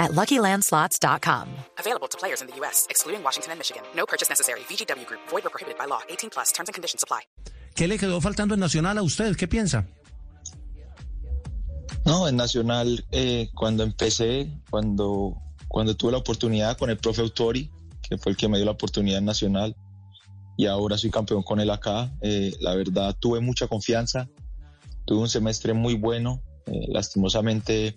at LuckyLandSlots.com. Available to players in the U.S., excluding Washington and Michigan. No purchase necessary. VGW Group. Void or prohibited by law. 18 plus. Terms and conditions apply. ¿Qué le quedó faltando en Nacional a usted? ¿Qué piensa? No, en Nacional, eh, cuando empecé, cuando, cuando tuve la oportunidad con el profe Autori, que fue el que me dio la oportunidad en Nacional, y ahora soy campeón con él acá, eh, la verdad tuve mucha confianza, tuve un semestre muy bueno, eh, lastimosamente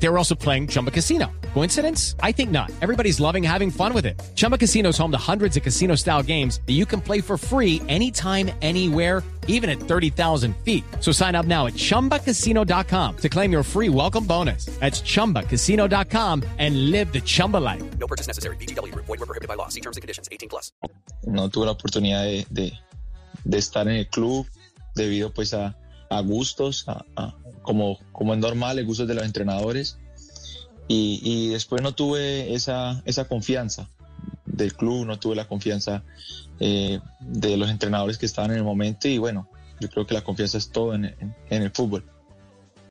They were also playing Chumba Casino. Coincidence? I think not. Everybody's loving having fun with it. Chumba Casino is home to hundreds of casino style games that you can play for free anytime, anywhere, even at 30,000 feet. So sign up now at chumbacasino.com to claim your free welcome bonus. That's chumbacasino.com and live the Chumba life. No purchase necessary. VGW Group. Void or prohibited by law. See terms and conditions. 18 plus. no tuve la oportunidad de, de- de estar en el club debido pues a, a gustos, a- a- como, como es normal, el gustos de los entrenadores. Y, y después no tuve esa, esa confianza del club, no tuve la confianza eh, de los entrenadores que estaban en el momento y bueno, yo creo que la confianza es todo en, en- en el fútbol.